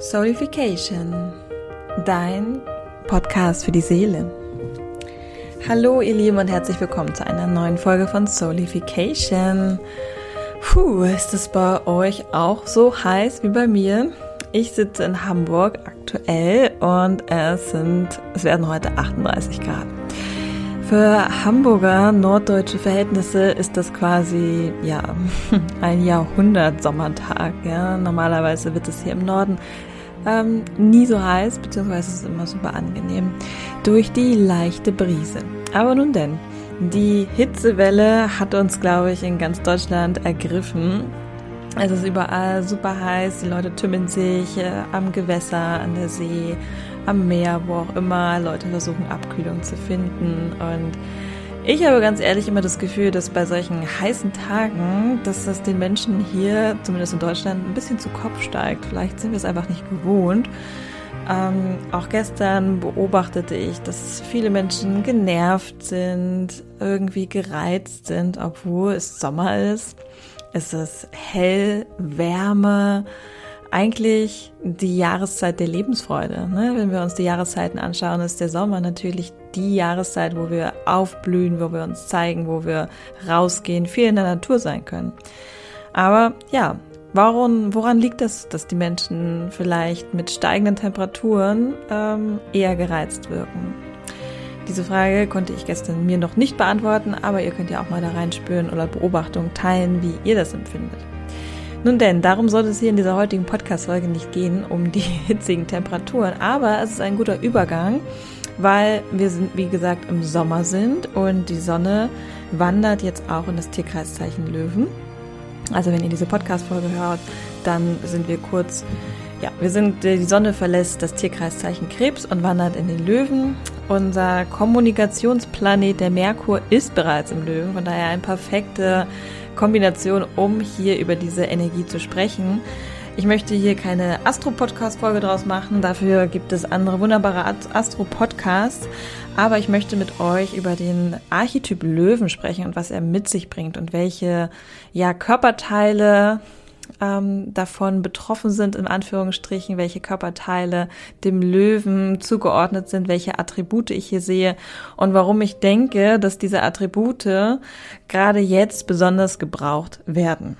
Soulification, dein Podcast für die Seele. Hallo ihr Lieben und herzlich willkommen zu einer neuen Folge von Soulification. Puh, ist es bei euch auch so heiß wie bei mir? Ich sitze in Hamburg aktuell und es sind, es werden heute 38 Grad. Für Hamburger norddeutsche Verhältnisse ist das quasi ja ein Jahrhundert Sommertag. Ja. Normalerweise wird es hier im Norden ähm, nie so heiß, beziehungsweise es ist immer super angenehm durch die leichte Brise. Aber nun denn, die Hitzewelle hat uns, glaube ich, in ganz Deutschland ergriffen. Es ist überall super heiß, die Leute tümmeln sich äh, am Gewässer, an der See, am Meer, wo auch immer. Leute versuchen Abkühlung zu finden. Und ich habe ganz ehrlich immer das Gefühl, dass bei solchen heißen Tagen, dass das den Menschen hier, zumindest in Deutschland, ein bisschen zu Kopf steigt. Vielleicht sind wir es einfach nicht gewohnt. Ähm, auch gestern beobachtete ich, dass viele Menschen genervt sind, irgendwie gereizt sind, obwohl es Sommer ist. Es ist hell, Wärme, eigentlich die Jahreszeit der Lebensfreude. Ne? Wenn wir uns die Jahreszeiten anschauen, ist der Sommer natürlich die Jahreszeit, wo wir aufblühen, wo wir uns zeigen, wo wir rausgehen, viel in der Natur sein können. Aber ja, warum, woran liegt das, dass die Menschen vielleicht mit steigenden Temperaturen ähm, eher gereizt wirken? Diese Frage konnte ich gestern mir noch nicht beantworten, aber ihr könnt ja auch mal da reinspüren oder Beobachtungen teilen, wie ihr das empfindet. Nun denn, darum soll es hier in dieser heutigen Podcast-Folge nicht gehen, um die hitzigen Temperaturen, aber es ist ein guter Übergang, weil wir sind, wie gesagt, im Sommer sind und die Sonne wandert jetzt auch in das Tierkreiszeichen Löwen. Also wenn ihr diese Podcast-Folge hört, dann sind wir kurz, ja, wir sind, die Sonne verlässt das Tierkreiszeichen Krebs und wandert in den Löwen. Unser Kommunikationsplanet, der Merkur, ist bereits im Löwen, von daher ein perfekter Kombination, um hier über diese Energie zu sprechen. Ich möchte hier keine Astro-Podcast-Folge draus machen. Dafür gibt es andere wunderbare Astro-Podcasts. Aber ich möchte mit euch über den Archetyp Löwen sprechen und was er mit sich bringt und welche ja, Körperteile ähm, davon betroffen sind, in Anführungsstrichen, welche Körperteile dem Löwen zugeordnet sind, welche Attribute ich hier sehe und warum ich denke, dass diese Attribute gerade jetzt besonders gebraucht werden.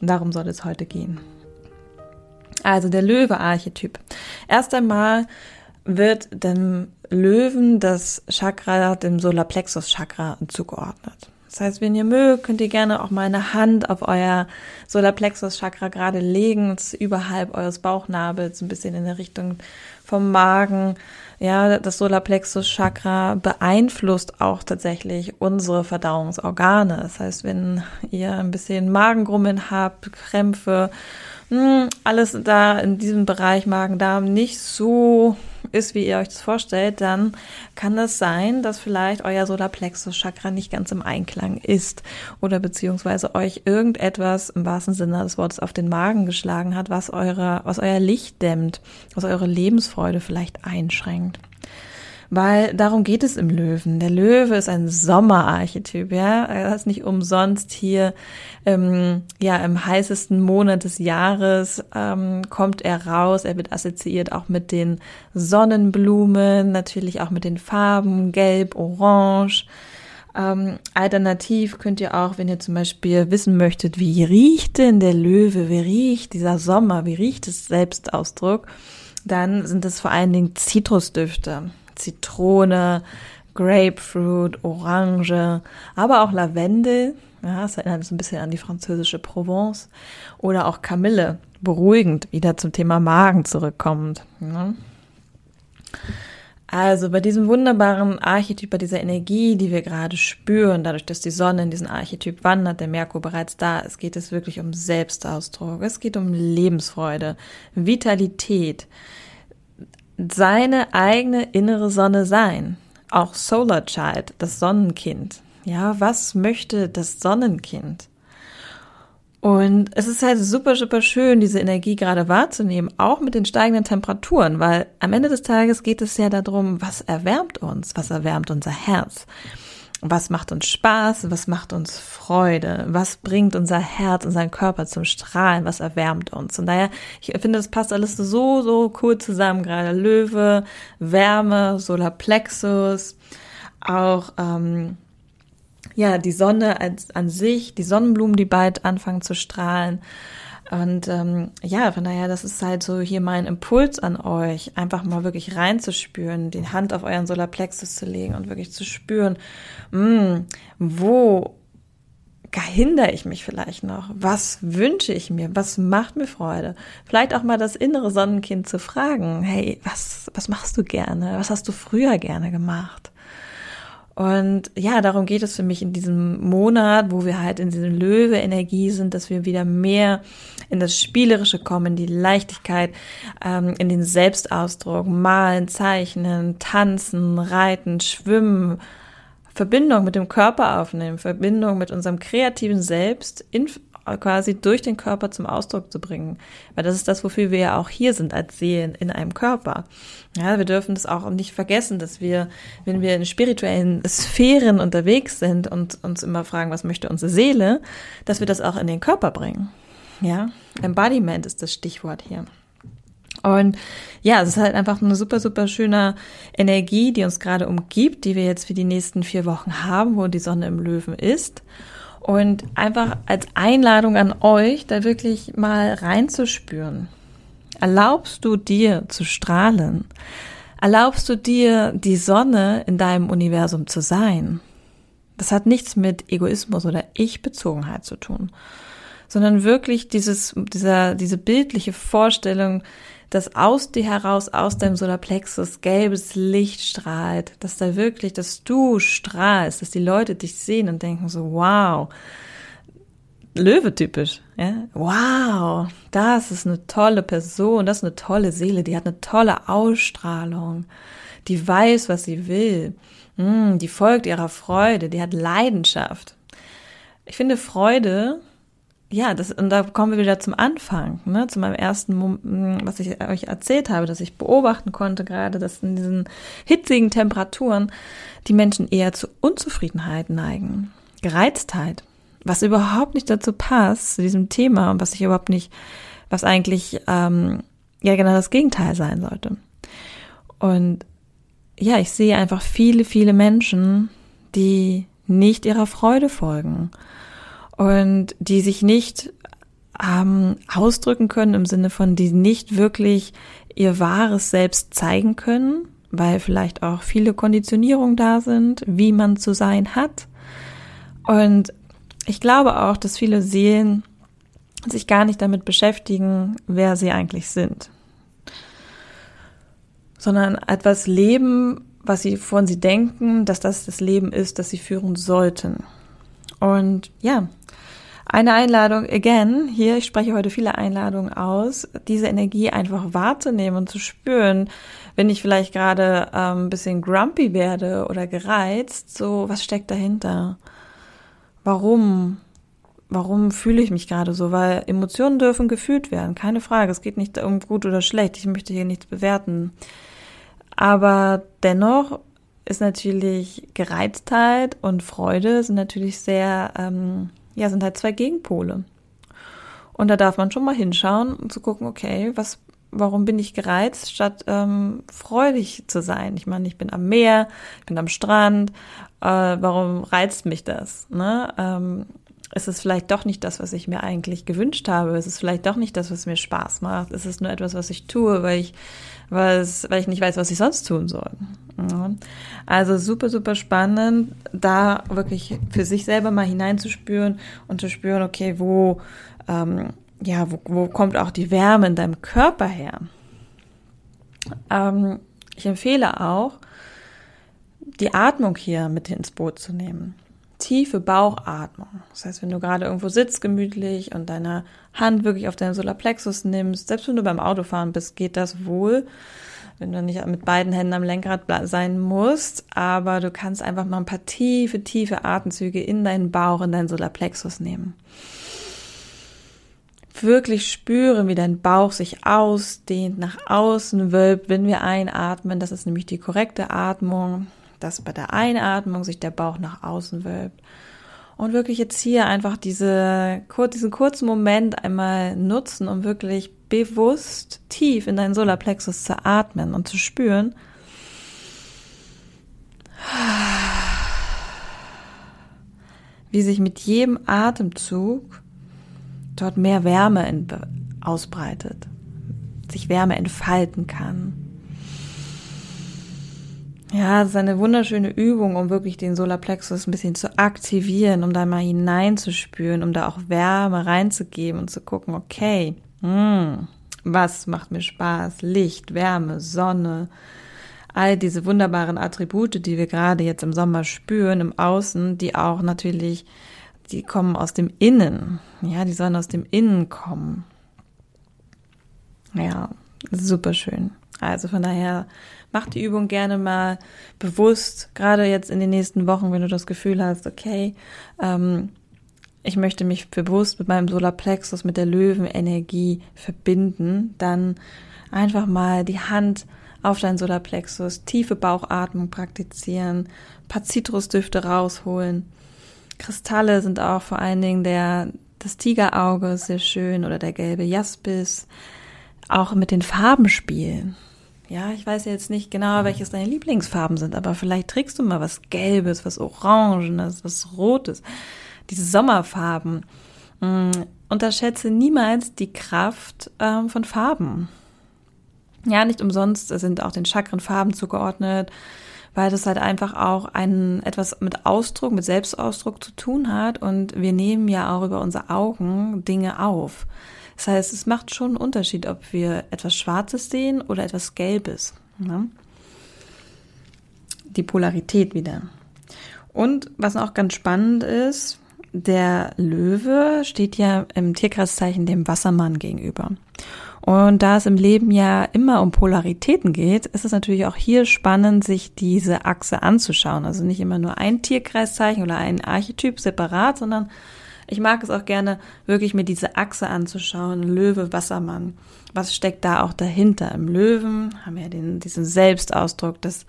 Darum soll es heute gehen. Also der Löwe-Archetyp. Erst einmal wird dem Löwen das Chakra, dem Solarplexus-Chakra zugeordnet. Das heißt, wenn ihr mögt, könnt ihr gerne auch mal eine Hand auf euer Solarplexus-Chakra gerade legen, überhalb eures Bauchnabels, ein bisschen in der Richtung vom Magen. Ja, das Solarplexus-Chakra beeinflusst auch tatsächlich unsere Verdauungsorgane. Das heißt, wenn ihr ein bisschen Magengrummeln habt, Krämpfe, hm, alles da in diesem Bereich Magen-Darm nicht so ist, wie ihr euch das vorstellt, dann kann es sein, dass vielleicht euer Solarplexus-Chakra nicht ganz im Einklang ist oder beziehungsweise euch irgendetwas im wahrsten Sinne des Wortes auf den Magen geschlagen hat, was eure, was euer Licht dämmt, was eure Lebensfreude vielleicht einschränkt weil darum geht es im Löwen. Der Löwe ist ein Sommerarchetyp, ja. Er ist nicht umsonst hier, ähm, ja, im heißesten Monat des Jahres ähm, kommt er raus. Er wird assoziiert auch mit den Sonnenblumen, natürlich auch mit den Farben Gelb, Orange. Ähm, alternativ könnt ihr auch, wenn ihr zum Beispiel wissen möchtet, wie riecht denn der Löwe, wie riecht dieser Sommer, wie riecht es Selbstausdruck, dann sind es vor allen Dingen Zitrusdüfte. Zitrone, Grapefruit, Orange, aber auch Lavendel. Ja, das erinnert so ein bisschen an die französische Provence. Oder auch Kamille, beruhigend, wieder zum Thema Magen zurückkommt. Ne? Also bei diesem wunderbaren Archetyp, bei dieser Energie, die wir gerade spüren, dadurch, dass die Sonne in diesen Archetyp wandert, der Merkur bereits da ist, geht es wirklich um Selbstausdruck. Es geht um Lebensfreude, Vitalität, seine eigene innere Sonne sein. Auch Solar Child, das Sonnenkind. Ja, was möchte das Sonnenkind? Und es ist halt super, super schön, diese Energie gerade wahrzunehmen, auch mit den steigenden Temperaturen, weil am Ende des Tages geht es ja darum, was erwärmt uns, was erwärmt unser Herz. Was macht uns Spaß, was macht uns Freude, was bringt unser Herz, unseren Körper zum Strahlen, was erwärmt uns. Und daher, ich finde, das passt alles so, so cool zusammen, gerade Löwe, Wärme, Solarplexus, auch ähm, ja, die Sonne als, an sich, die Sonnenblumen, die bald anfangen zu strahlen. Und ähm, ja, von daher, das ist halt so hier mein Impuls an euch, einfach mal wirklich reinzuspüren, die Hand auf euren Solarplexus zu legen und wirklich zu spüren, mh, hm, wo hindere ich mich vielleicht noch? Was wünsche ich mir? Was macht mir Freude? Vielleicht auch mal das innere Sonnenkind zu fragen, hey, was, was machst du gerne? Was hast du früher gerne gemacht? Und ja, darum geht es für mich in diesem Monat, wo wir halt in diesem Löwe-Energie sind, dass wir wieder mehr in das Spielerische kommen, die Leichtigkeit, ähm, in den Selbstausdruck, malen, zeichnen, tanzen, reiten, schwimmen, Verbindung mit dem Körper aufnehmen, Verbindung mit unserem kreativen Selbst in, quasi durch den Körper zum Ausdruck zu bringen. Weil das ist das, wofür wir ja auch hier sind als Seelen in einem Körper. Ja, wir dürfen das auch nicht vergessen, dass wir, wenn wir in spirituellen Sphären unterwegs sind und uns immer fragen, was möchte unsere Seele, dass wir das auch in den Körper bringen. Ja, Embodiment ist das Stichwort hier. Und ja, es ist halt einfach eine super, super schöne Energie, die uns gerade umgibt, die wir jetzt für die nächsten vier Wochen haben, wo die Sonne im Löwen ist. Und einfach als Einladung an euch, da wirklich mal reinzuspüren. Erlaubst du dir zu strahlen? Erlaubst du dir, die Sonne in deinem Universum zu sein? Das hat nichts mit Egoismus oder Ich-Bezogenheit zu tun, sondern wirklich dieses, dieser, diese bildliche Vorstellung, dass aus dir heraus, aus deinem Solarplexus gelbes Licht strahlt, dass da wirklich, dass du strahlst, dass die Leute dich sehen und denken so, wow, Löwe-typisch, ja, wow, das ist eine tolle Person, das ist eine tolle Seele, die hat eine tolle Ausstrahlung, die weiß, was sie will, hm, die folgt ihrer Freude, die hat Leidenschaft. Ich finde Freude ja, das, und da kommen wir wieder zum Anfang, ne, zu meinem ersten, was ich euch erzählt habe, dass ich beobachten konnte, gerade, dass in diesen hitzigen Temperaturen die Menschen eher zu Unzufriedenheit neigen, Gereiztheit, was überhaupt nicht dazu passt, zu diesem Thema und was ich überhaupt nicht, was eigentlich, ähm, ja, genau das Gegenteil sein sollte. Und ja, ich sehe einfach viele, viele Menschen, die nicht ihrer Freude folgen und die sich nicht ähm, ausdrücken können im Sinne von, die nicht wirklich ihr wahres Selbst zeigen können, weil vielleicht auch viele Konditionierungen da sind, wie man zu sein hat. Und ich glaube auch, dass viele Seelen sich gar nicht damit beschäftigen, wer sie eigentlich sind, sondern etwas leben, was sie von sie denken, dass das das Leben ist, das sie führen sollten. Und ja, eine Einladung, again, hier, ich spreche heute viele Einladungen aus, diese Energie einfach wahrzunehmen und zu spüren, wenn ich vielleicht gerade ähm, ein bisschen grumpy werde oder gereizt, so, was steckt dahinter? Warum? Warum fühle ich mich gerade so? Weil Emotionen dürfen gefühlt werden, keine Frage. Es geht nicht um gut oder schlecht. Ich möchte hier nichts bewerten. Aber dennoch ist natürlich Gereiztheit und Freude sind natürlich sehr ähm, ja, sind halt zwei Gegenpole. Und da darf man schon mal hinschauen und zu gucken, okay, was, warum bin ich gereizt, statt ähm, freudig zu sein? Ich meine, ich bin am Meer, ich bin am Strand, äh, warum reizt mich das? Ne? Ähm, ist es vielleicht doch nicht das, was ich mir eigentlich gewünscht habe? Ist es vielleicht doch nicht das, was mir Spaß macht? Ist es nur etwas, was ich tue, weil ich, was, weil ich nicht weiß, was ich sonst tun soll? Also super, super spannend, da wirklich für sich selber mal hineinzuspüren und zu spüren, okay, wo, ähm, ja, wo, wo kommt auch die Wärme in deinem Körper her? Ähm, ich empfehle auch, die Atmung hier mit ins Boot zu nehmen. Tiefe Bauchatmung. Das heißt, wenn du gerade irgendwo sitzt, gemütlich und deine Hand wirklich auf deinen Solarplexus nimmst, selbst wenn du beim Autofahren bist, geht das wohl wenn du nicht mit beiden Händen am Lenkrad sein musst, aber du kannst einfach mal ein paar tiefe, tiefe Atemzüge in deinen Bauch, in deinen Solarplexus nehmen. Wirklich spüren, wie dein Bauch sich ausdehnt, nach außen wölbt, wenn wir einatmen. Das ist nämlich die korrekte Atmung. Dass bei der Einatmung sich der Bauch nach außen wölbt. Und wirklich jetzt hier einfach diese, diesen kurzen Moment einmal nutzen, um wirklich bewusst tief in deinen Solarplexus zu atmen und zu spüren, wie sich mit jedem Atemzug dort mehr Wärme ausbreitet, sich Wärme entfalten kann. Ja, das ist eine wunderschöne Übung, um wirklich den Solarplexus ein bisschen zu aktivieren, um da mal hineinzuspüren, um da auch Wärme reinzugeben und zu gucken, okay, hm, was macht mir Spaß? Licht, Wärme, Sonne, all diese wunderbaren Attribute, die wir gerade jetzt im Sommer spüren, im Außen, die auch natürlich, die kommen aus dem Innen. Ja, die sollen aus dem Innen kommen. Ja, super schön. Also von daher mach die Übung gerne mal bewusst, gerade jetzt in den nächsten Wochen, wenn du das Gefühl hast, okay, ähm, ich möchte mich bewusst mit meinem Solarplexus, mit der Löwenenergie verbinden, dann einfach mal die Hand auf deinen Solarplexus, tiefe Bauchatmung praktizieren, paar Zitrusdüfte rausholen. Kristalle sind auch vor allen Dingen der, das Tigerauge sehr schön oder der gelbe Jaspis. Auch mit den Farben spielen. Ja, ich weiß jetzt nicht genau, welches deine Lieblingsfarben sind, aber vielleicht trägst du mal was Gelbes, was Orangenes, was Rotes. Diese Sommerfarben. Mm, unterschätze niemals die Kraft ähm, von Farben. Ja, nicht umsonst sind auch den Chakren Farben zugeordnet, weil das halt einfach auch ein, etwas mit Ausdruck, mit Selbstausdruck zu tun hat und wir nehmen ja auch über unsere Augen Dinge auf. Das heißt, es macht schon einen Unterschied, ob wir etwas Schwarzes sehen oder etwas Gelbes. Ne? Die Polarität wieder. Und was auch ganz spannend ist, der Löwe steht ja im Tierkreiszeichen dem Wassermann gegenüber. Und da es im Leben ja immer um Polaritäten geht, ist es natürlich auch hier spannend, sich diese Achse anzuschauen. Also nicht immer nur ein Tierkreiszeichen oder ein Archetyp separat, sondern ich mag es auch gerne, wirklich mir diese Achse anzuschauen. Löwe, Wassermann. Was steckt da auch dahinter? Im Löwen haben wir den, diesen Selbstausdruck, das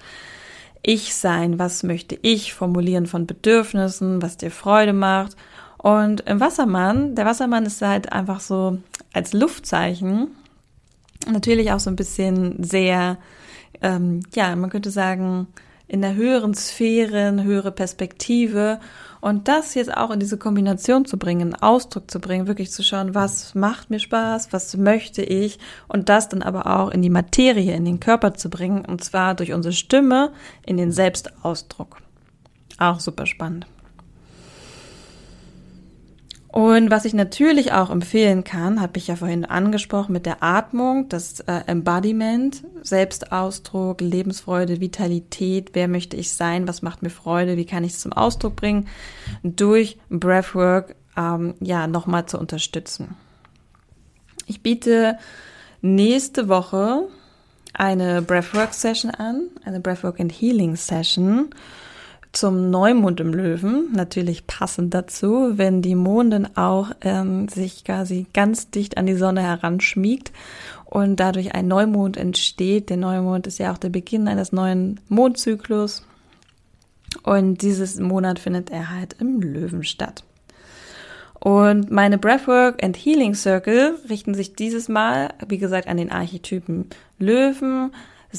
Ich-Sein. Was möchte ich formulieren von Bedürfnissen, was dir Freude macht? Und im Wassermann, der Wassermann ist halt einfach so als Luftzeichen natürlich auch so ein bisschen sehr, ähm, ja, man könnte sagen, in der höheren Sphäre, eine höhere Perspektive. Und das jetzt auch in diese Kombination zu bringen, Ausdruck zu bringen, wirklich zu schauen, was macht mir Spaß, was möchte ich und das dann aber auch in die Materie, in den Körper zu bringen und zwar durch unsere Stimme in den Selbstausdruck. Auch super spannend. Und was ich natürlich auch empfehlen kann, habe ich ja vorhin angesprochen mit der Atmung, das äh, Embodiment, Selbstausdruck, Lebensfreude, Vitalität, wer möchte ich sein, was macht mir Freude, wie kann ich es zum Ausdruck bringen, durch Breathwork ähm, ja nochmal zu unterstützen. Ich biete nächste Woche eine Breathwork Session an, eine Breathwork and Healing Session zum Neumond im Löwen, natürlich passend dazu, wenn die Mondin auch ähm, sich quasi ganz dicht an die Sonne heranschmiegt und dadurch ein Neumond entsteht. Der Neumond ist ja auch der Beginn eines neuen Mondzyklus und dieses Monat findet er halt im Löwen statt. Und meine Breathwork and Healing Circle richten sich dieses Mal, wie gesagt, an den Archetypen Löwen,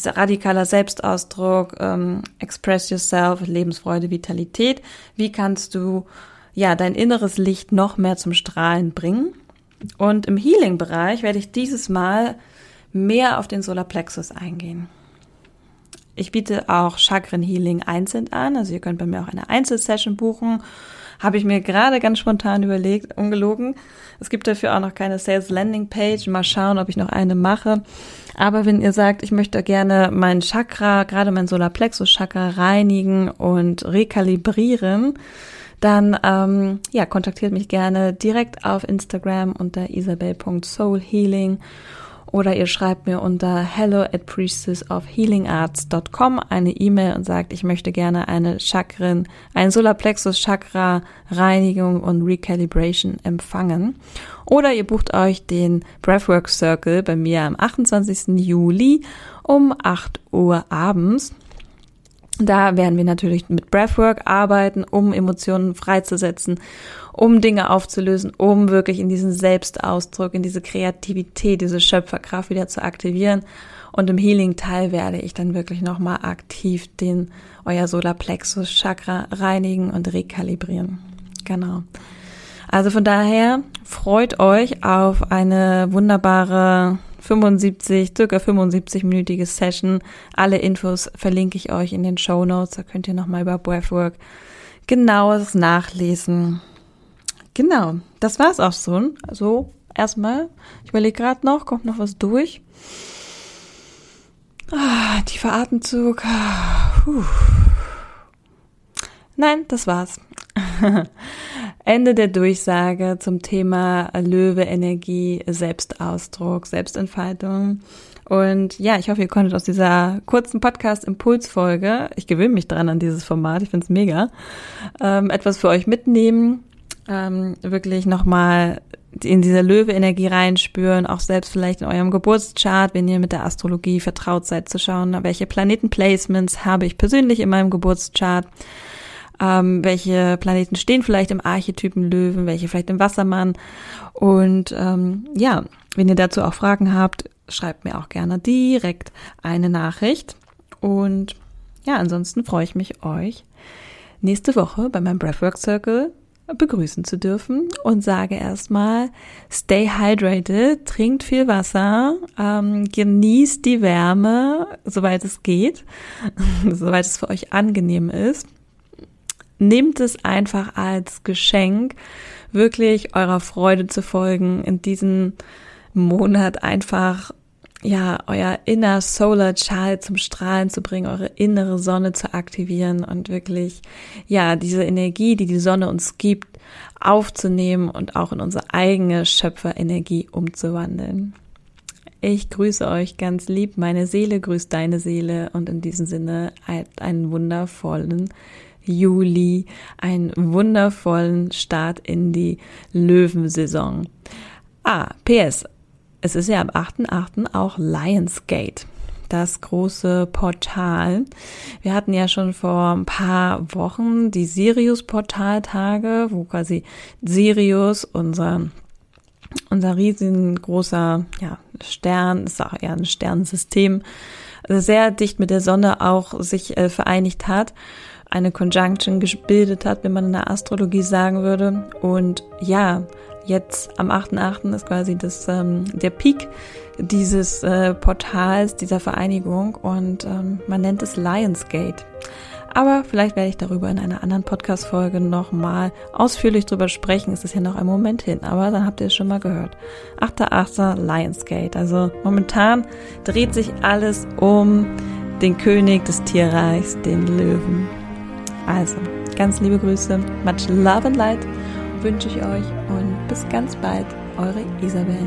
radikaler Selbstausdruck, ähm, Express Yourself, Lebensfreude, Vitalität. Wie kannst du ja dein inneres Licht noch mehr zum Strahlen bringen? Und im Healing-Bereich werde ich dieses Mal mehr auf den Solarplexus eingehen. Ich biete auch Chakren Healing einzeln an, also ihr könnt bei mir auch eine Einzelsession buchen habe ich mir gerade ganz spontan überlegt, ungelogen. Es gibt dafür auch noch keine Sales Landing Page. Mal schauen, ob ich noch eine mache. Aber wenn ihr sagt, ich möchte gerne mein Chakra, gerade mein Solarplexus Chakra reinigen und rekalibrieren, dann ähm, ja, kontaktiert mich gerne direkt auf Instagram unter isabel.soulhealing oder ihr schreibt mir unter hello at priestessofhealingarts.com eine E-Mail und sagt, ich möchte gerne eine Chakren, ein Solarplexus Chakra Reinigung und Recalibration empfangen. Oder ihr bucht euch den Breathwork Circle bei mir am 28. Juli um 8 Uhr abends. Da werden wir natürlich mit Breathwork arbeiten, um Emotionen freizusetzen, um Dinge aufzulösen, um wirklich in diesen Selbstausdruck, in diese Kreativität, diese Schöpferkraft wieder zu aktivieren. Und im Healing-Teil werde ich dann wirklich nochmal aktiv den euer Solarplexus-Chakra reinigen und rekalibrieren. Genau. Also von daher freut euch auf eine wunderbare 75, circa 75-minütige Session. Alle Infos verlinke ich euch in den Show Notes. Da könnt ihr nochmal über Breathwork genaues nachlesen. Genau, das war's auch so. Also erstmal, ich überlege gerade noch, kommt noch was durch. Ah, tiefer Atemzug. Puh. Nein, das war's. Ende der Durchsage zum Thema Löwe, Energie, Selbstausdruck, Selbstentfaltung. Und ja, ich hoffe, ihr konntet aus dieser kurzen Podcast-Impulsfolge, ich gewöhne mich dran an dieses Format, ich finde es mega, ähm, etwas für euch mitnehmen, ähm, wirklich nochmal in diese Löwe-Energie reinspüren, auch selbst vielleicht in eurem Geburtschart, wenn ihr mit der Astrologie vertraut seid, zu schauen, welche Planetenplacements habe ich persönlich in meinem Geburtschart ähm, welche Planeten stehen vielleicht im Archetypen Löwen, welche vielleicht im Wassermann. Und ähm, ja, wenn ihr dazu auch Fragen habt, schreibt mir auch gerne direkt eine Nachricht. Und ja, ansonsten freue ich mich, euch nächste Woche bei meinem Breathwork Circle begrüßen zu dürfen und sage erstmal, stay hydrated, trinkt viel Wasser, ähm, genießt die Wärme, soweit es geht, soweit es für euch angenehm ist nehmt es einfach als Geschenk, wirklich eurer Freude zu folgen, in diesem Monat einfach ja, euer inner Solar Child zum Strahlen zu bringen, eure innere Sonne zu aktivieren und wirklich, ja, diese Energie, die die Sonne uns gibt, aufzunehmen und auch in unsere eigene Schöpferenergie umzuwandeln. Ich grüße euch ganz lieb. Meine Seele grüßt deine Seele und in diesem Sinne einen wundervollen Juli einen wundervollen Start in die Löwensaison. Ah, PS, es ist ja am 8.8. auch Lionsgate das große Portal. Wir hatten ja schon vor ein paar Wochen die Sirius-Portaltage, wo quasi Sirius, unser, unser riesengroßer ja, Stern, ist auch eher ein Sternensystem, sehr dicht mit der Sonne auch sich äh, vereinigt hat eine Conjunction gebildet hat, wenn man in der Astrologie sagen würde. Und ja, jetzt am 8.8. ist quasi das, ähm, der Peak dieses äh, Portals, dieser Vereinigung und ähm, man nennt es Lionsgate. Aber vielleicht werde ich darüber in einer anderen Podcast-Folge nochmal ausführlich drüber sprechen. Es ist ja noch ein Moment hin, aber dann habt ihr es schon mal gehört. 8.8. Lionsgate. Also momentan dreht sich alles um den König des Tierreichs, den Löwen. Also, ganz liebe Grüße, much love and light wünsche ich euch und bis ganz bald, eure Isabel.